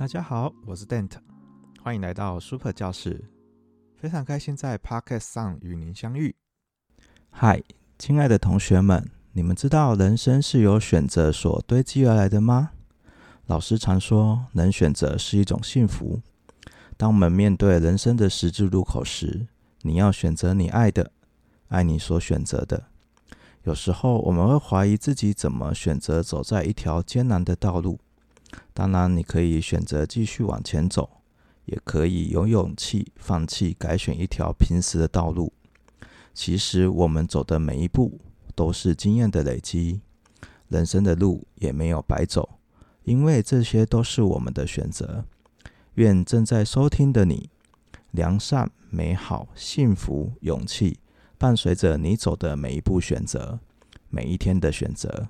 大家好，我是 Dante，欢迎来到 Super 教室。非常开心在 Podcast 上与您相遇。嗨，亲爱的同学们，你们知道人生是由选择所堆积而来的吗？老师常说，能选择是一种幸福。当我们面对人生的十字路口时，你要选择你爱的，爱你所选择的。有时候我们会怀疑自己怎么选择走在一条艰难的道路。当然，你可以选择继续往前走，也可以有勇气放弃，改选一条平时的道路。其实，我们走的每一步都是经验的累积，人生的路也没有白走，因为这些都是我们的选择。愿正在收听的你，良善、美好、幸福、勇气，伴随着你走的每一步选择，每一天的选择。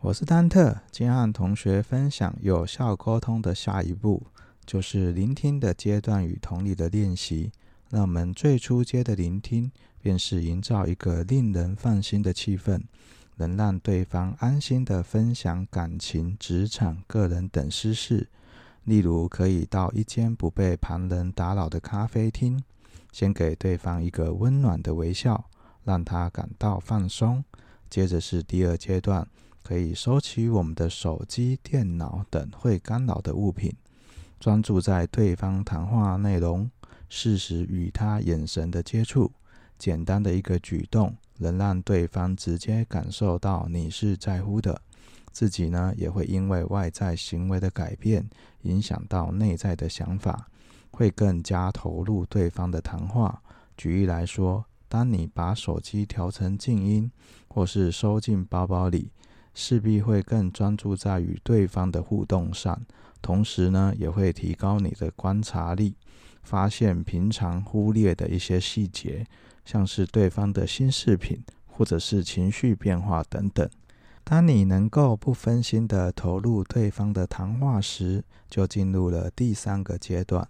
我是丹特，今天和同学分享有效沟通的下一步，就是聆听的阶段与同理的练习。那我们最初阶的聆听，便是营造一个令人放心的气氛，能让对方安心的分享感情、职场、个人等私事。例如，可以到一间不被旁人打扰的咖啡厅，先给对方一个温暖的微笑，让他感到放松。接着是第二阶段。可以收起我们的手机、电脑等会干扰的物品，专注在对方谈话内容，适时与他眼神的接触。简单的一个举动，能让对方直接感受到你是在乎的。自己呢，也会因为外在行为的改变，影响到内在的想法，会更加投入对方的谈话。举例来说，当你把手机调成静音，或是收进包包里。势必会更专注在与对方的互动上，同时呢，也会提高你的观察力，发现平常忽略的一些细节，像是对方的新饰品，或者是情绪变化等等。当你能够不分心地投入对方的谈话时，就进入了第三个阶段，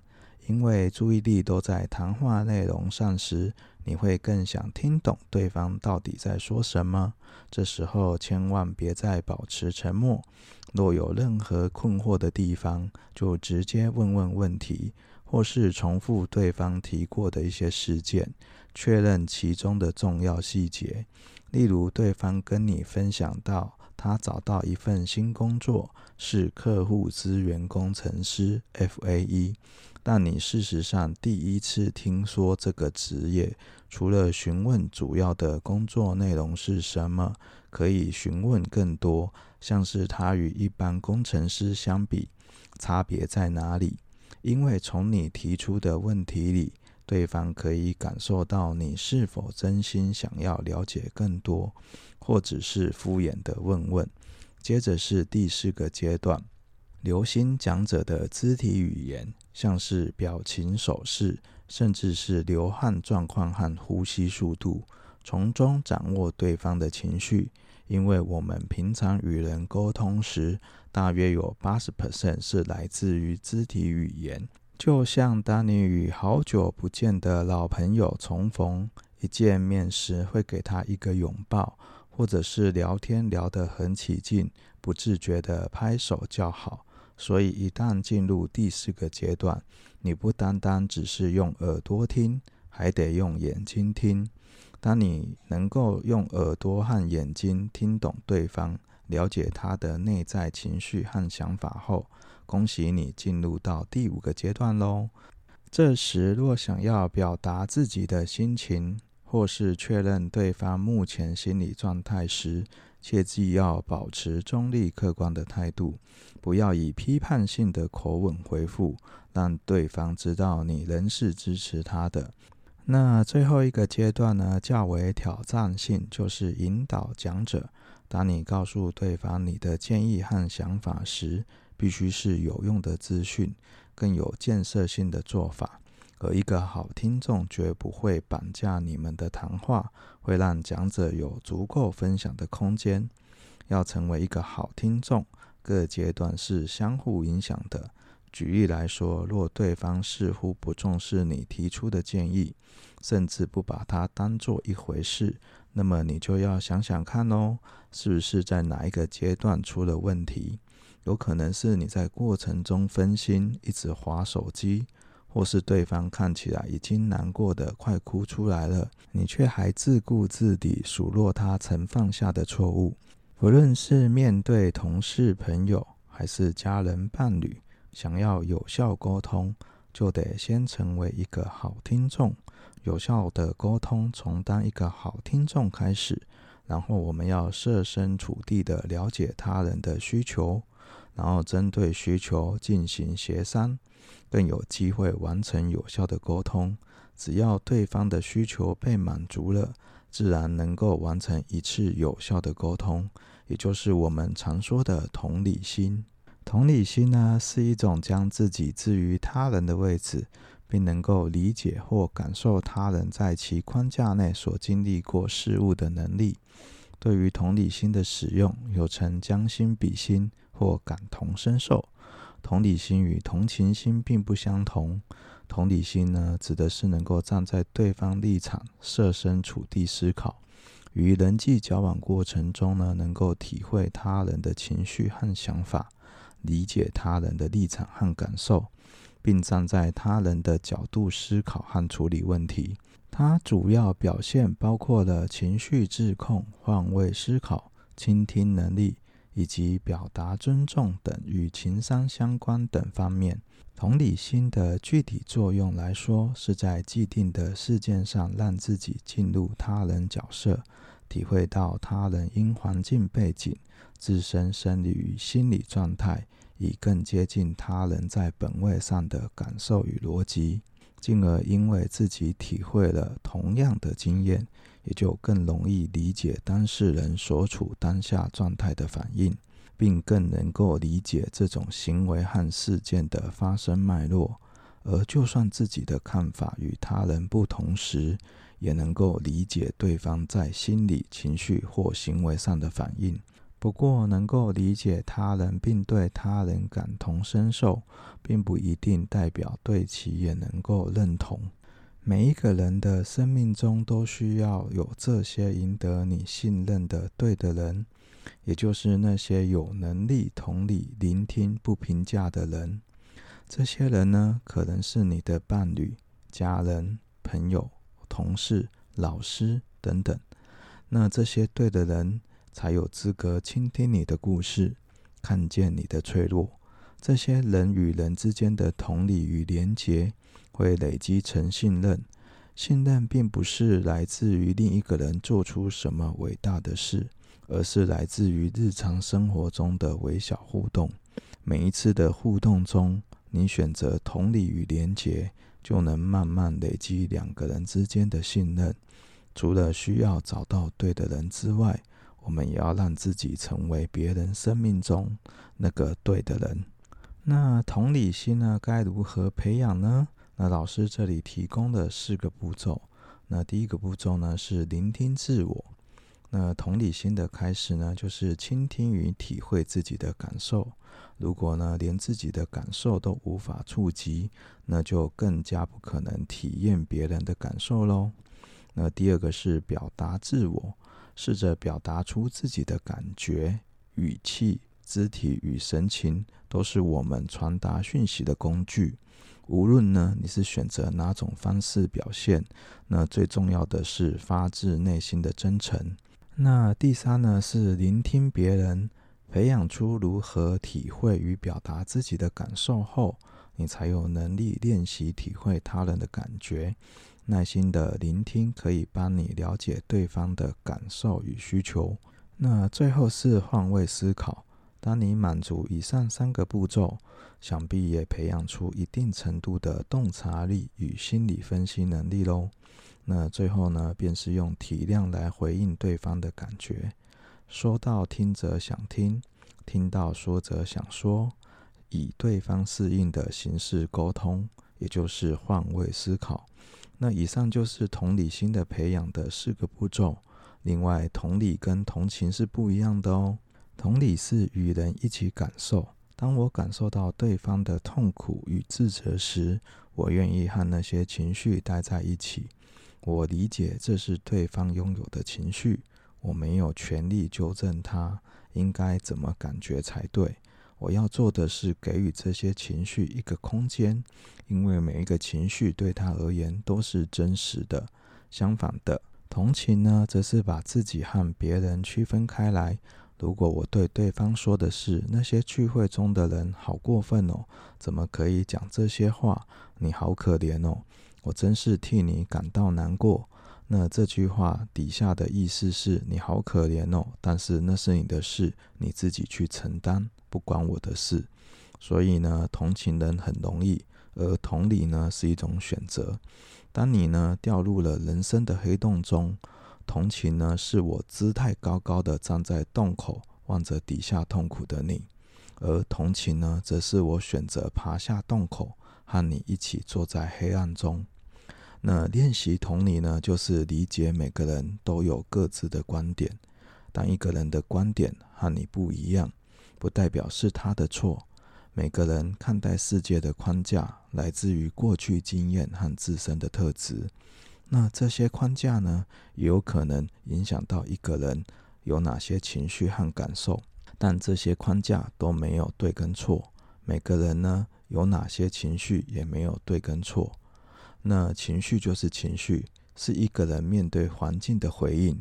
因为注意力都在谈话内容上时。你会更想听懂对方到底在说什么。这时候千万别再保持沉默。若有任何困惑的地方，就直接问问问题，或是重复对方提过的一些事件，确认其中的重要细节。例如，对方跟你分享到他找到一份新工作，是客户资源工程师 （FAE）。但你事实上第一次听说这个职业，除了询问主要的工作内容是什么，可以询问更多，像是他与一般工程师相比，差别在哪里？因为从你提出的问题里，对方可以感受到你是否真心想要了解更多，或只是敷衍的问问。接着是第四个阶段。留心讲者的肢体语言，像是表情、手势，甚至是流汗状况和呼吸速度，从中掌握对方的情绪。因为我们平常与人沟通时，大约有八十 percent 是来自于肢体语言。就像当你与好久不见的老朋友重逢，一见面时会给他一个拥抱，或者是聊天聊得很起劲，不自觉地拍手叫好。所以，一旦进入第四个阶段，你不单单只是用耳朵听，还得用眼睛听。当你能够用耳朵和眼睛听懂对方，了解他的内在情绪和想法后，恭喜你进入到第五个阶段喽。这时，若想要表达自己的心情，或是确认对方目前心理状态时，切记要保持中立客观的态度，不要以批判性的口吻回复，让对方知道你仍是支持他的。那最后一个阶段呢，较为挑战性，就是引导讲者。当你告诉对方你的建议和想法时，必须是有用的资讯，更有建设性的做法。而一个好听众绝不会绑架你们的谈话，会让讲者有足够分享的空间。要成为一个好听众，各阶段是相互影响的。举例来说，若对方似乎不重视你提出的建议，甚至不把它当做一回事，那么你就要想想看哦，是不是在哪一个阶段出了问题？有可能是你在过程中分心，一直划手机，或是对方看起来已经难过的快哭出来了，你却还自顾自地数落他曾犯下的错误。不论是面对同事、朋友，还是家人、伴侣，想要有效沟通，就得先成为一个好听众。有效的沟通，从当一个好听众开始，然后我们要设身处地的了解他人的需求，然后针对需求进行协商，更有机会完成有效的沟通。只要对方的需求被满足了，自然能够完成一次有效的沟通，也就是我们常说的同理心。同理心呢，是一种将自己置于他人的位置，并能够理解或感受他人在其框架内所经历过事物的能力。对于同理心的使用，又称将心比心或感同身受。同理心与同情心并不相同。同理心呢，指的是能够站在对方立场，设身处地思考，与人际交往过程中呢，能够体会他人的情绪和想法，理解他人的立场和感受，并站在他人的角度思考和处理问题。它主要表现包括了情绪自控、换位思考、倾听能力以及表达尊重等与情商相关等方面。同理心的具体作用来说，是在既定的事件上，让自己进入他人角色，体会到他人因环境背景、自身生理与心理状态，以更接近他人在本位上的感受与逻辑，进而因为自己体会了同样的经验，也就更容易理解当事人所处当下状态的反应。并更能够理解这种行为和事件的发生脉络，而就算自己的看法与他人不同时，也能够理解对方在心理、情绪或行为上的反应。不过，能够理解他人并对他人感同身受，并不一定代表对其也能够认同。每一个人的生命中都需要有这些赢得你信任的对的人。也就是那些有能力同理、聆听、不评价的人。这些人呢，可能是你的伴侣、家人、朋友、同事、老师等等。那这些对的人，才有资格倾听你的故事，看见你的脆弱。这些人与人之间的同理与连结，会累积成信任。信任并不是来自于另一个人做出什么伟大的事。而是来自于日常生活中的微小互动。每一次的互动中，你选择同理与连结，就能慢慢累积两个人之间的信任。除了需要找到对的人之外，我们也要让自己成为别人生命中那个对的人。那同理心呢，该如何培养呢？那老师这里提供的四个步骤。那第一个步骤呢，是聆听自我。那同理心的开始呢，就是倾听与体会自己的感受。如果呢，连自己的感受都无法触及，那就更加不可能体验别人的感受喽。那第二个是表达自我，试着表达出自己的感觉、语气、肢体与神情，都是我们传达讯息的工具。无论呢，你是选择哪种方式表现，那最重要的是发自内心的真诚。那第三呢，是聆听别人，培养出如何体会与表达自己的感受后，你才有能力练习体会他人的感觉。耐心的聆听可以帮你了解对方的感受与需求。那最后是换位思考，当你满足以上三个步骤，想必也培养出一定程度的洞察力与心理分析能力喽。那最后呢，便是用体谅来回应对方的感觉，说到听则想听，听到说则想说，以对方适应的形式沟通，也就是换位思考。那以上就是同理心的培养的四个步骤。另外，同理跟同情是不一样的哦。同理是与人一起感受，当我感受到对方的痛苦与自责时，我愿意和那些情绪待在一起。我理解这是对方拥有的情绪，我没有权利纠正他应该怎么感觉才对。我要做的是给予这些情绪一个空间，因为每一个情绪对他而言都是真实的。相反的，同情呢，则是把自己和别人区分开来。如果我对对方说的是那些聚会中的人好过分哦，怎么可以讲这些话？你好可怜哦，我真是替你感到难过。那这句话底下的意思是你好可怜哦，但是那是你的事，你自己去承担，不关我的事。所以呢，同情人很容易，而同理呢是一种选择。当你呢掉入了人生的黑洞中。同情呢，是我姿态高高的站在洞口，望着底下痛苦的你；而同情呢，则是我选择爬下洞口，和你一起坐在黑暗中。那练习同理呢，就是理解每个人都有各自的观点。当一个人的观点和你不一样，不代表是他的错。每个人看待世界的框架，来自于过去经验和自身的特质。那这些框架呢，有可能影响到一个人有哪些情绪和感受，但这些框架都没有对跟错。每个人呢，有哪些情绪也没有对跟错。那情绪就是情绪，是一个人面对环境的回应。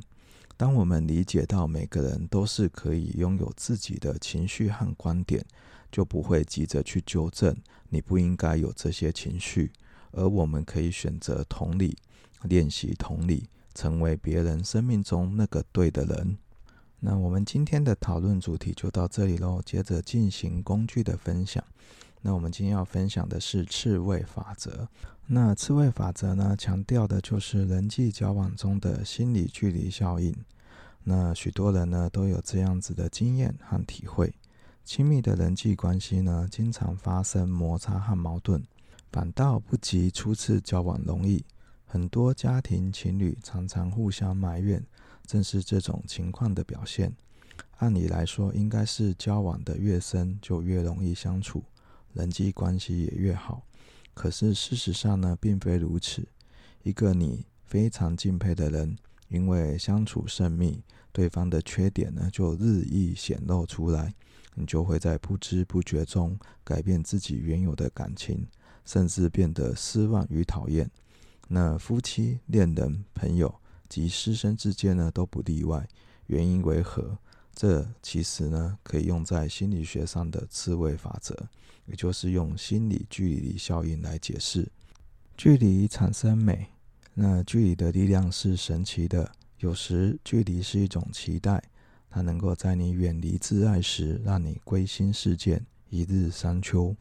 当我们理解到每个人都是可以拥有自己的情绪和观点，就不会急着去纠正你不应该有这些情绪，而我们可以选择同理。练习同理，成为别人生命中那个对的人。那我们今天的讨论主题就到这里喽。接着进行工具的分享。那我们今天要分享的是刺猬法则。那刺猬法则呢，强调的就是人际交往中的心理距离效应。那许多人呢都有这样子的经验和体会：亲密的人际关系呢，经常发生摩擦和矛盾，反倒不及初次交往容易。很多家庭情侣常常互相埋怨，正是这种情况的表现。按理来说，应该是交往的越深就越容易相处，人际关系也越好。可是事实上呢，并非如此。一个你非常敬佩的人，因为相处甚密，对方的缺点呢就日益显露出来，你就会在不知不觉中改变自己原有的感情，甚至变得失望与讨厌。那夫妻、恋人、朋友及师生之间呢，都不例外。原因为何？这其实呢，可以用在心理学上的刺猬法则，也就是用心理距离效应来解释。距离产生美，那距离的力量是神奇的。有时距离是一种期待，它能够在你远离挚爱时，让你归心似箭，一日三秋。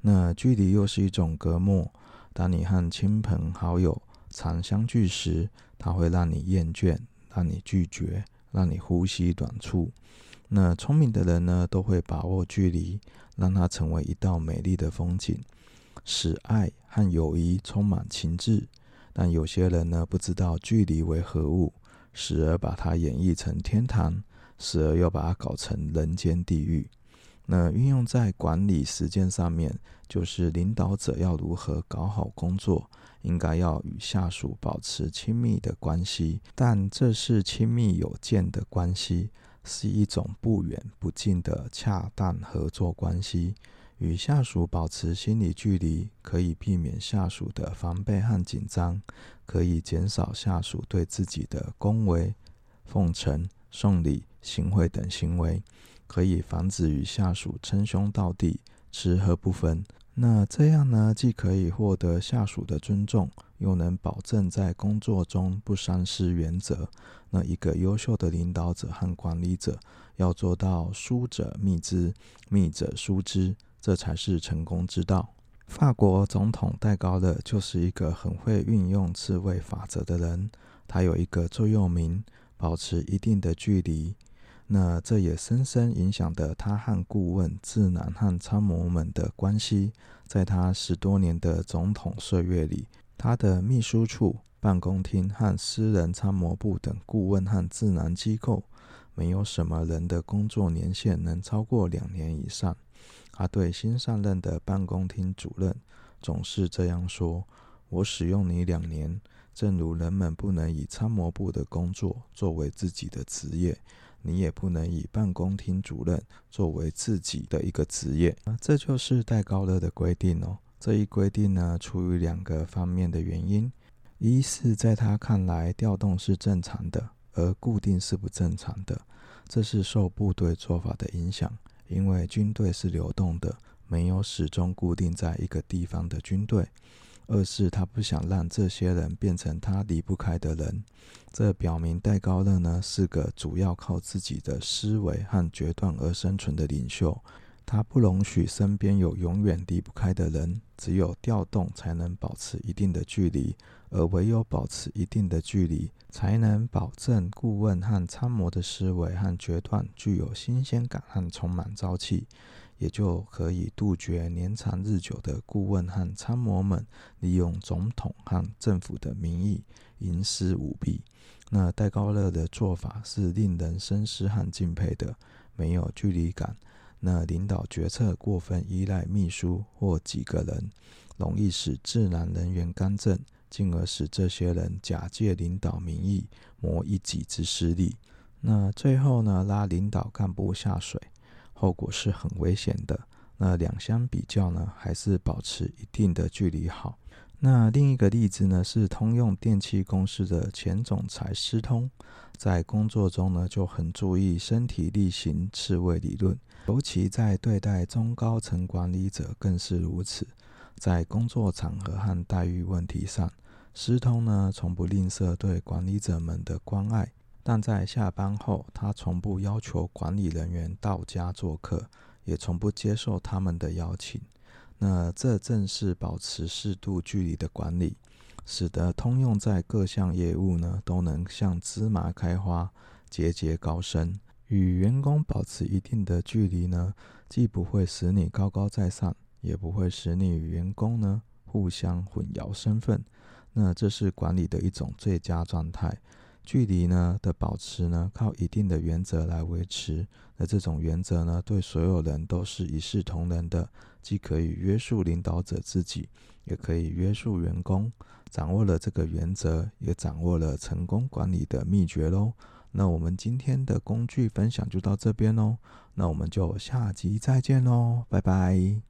那距离又是一种隔膜。当你和亲朋好友常相聚时，它会让你厌倦，让你拒绝，让你呼吸短促。那聪明的人呢，都会把握距离，让它成为一道美丽的风景，使爱和友谊充满情致。但有些人呢，不知道距离为何物，时而把它演绎成天堂，时而又把它搞成人间地狱。那运用在管理时间上面，就是领导者要如何搞好工作，应该要与下属保持亲密的关系，但这是亲密有间的关系，是一种不远不近的恰当合作关系。与下属保持心理距离，可以避免下属的防备和紧张，可以减少下属对自己的恭维、奉承、送礼、行贿等行为。可以防止与下属称兄道弟、吃喝不分。那这样呢，既可以获得下属的尊重，又能保证在工作中不丧失原则。那一个优秀的领导者和管理者要做到疏者密之，密者疏之，这才是成功之道。法国总统戴高乐就是一个很会运用刺猬法则的人。他有一个座右铭：保持一定的距离。那这也深深影响着他和顾问、智囊和参谋们的关系。在他十多年的总统岁月里，他的秘书处、办公厅和私人参谋部等顾问和智囊机构，没有什么人的工作年限能超过两年以上。他对新上任的办公厅主任总是这样说：“我使用你两年，正如人们不能以参谋部的工作作为自己的职业。”你也不能以办公厅主任作为自己的一个职业。这就是戴高乐的规定哦。这一规定呢，出于两个方面的原因：一是在他看来，调动是正常的，而固定是不正常的。这是受部队做法的影响，因为军队是流动的，没有始终固定在一个地方的军队。二是他不想让这些人变成他离不开的人，这表明戴高乐呢是个主要靠自己的思维和决断而生存的领袖。他不容许身边有永远离不开的人，只有调动才能保持一定的距离，而唯有保持一定的距离，才能保证顾问和参谋的思维和决断具有新鲜感和充满朝气。也就可以杜绝年长日久的顾问和参谋们利用总统和政府的名义营私舞弊。那戴高乐的做法是令人深思和敬佩的，没有距离感。那领导决策过分依赖秘书或几个人，容易使自然人员干政，进而使这些人假借领导名义谋一己之私利。那最后呢，拉领导干部下水。后果是很危险的。那两相比较呢，还是保持一定的距离好。那另一个例子呢，是通用电气公司的前总裁施通，在工作中呢就很注意身体力行刺猬理论，尤其在对待中高层管理者更是如此。在工作场合和待遇问题上，施通呢从不吝啬对管理者们的关爱。但在下班后，他从不要求管理人员到家做客，也从不接受他们的邀请。那这正是保持适度距离的管理，使得通用在各项业务呢都能像芝麻开花，节节高升。与员工保持一定的距离呢，既不会使你高高在上，也不会使你与员工呢互相混淆身份。那这是管理的一种最佳状态。距离呢的保持呢，靠一定的原则来维持。那这种原则呢，对所有人都是一视同仁的，既可以约束领导者自己，也可以约束员工。掌握了这个原则，也掌握了成功管理的秘诀喽。那我们今天的工具分享就到这边喽。那我们就下集再见喽，拜拜。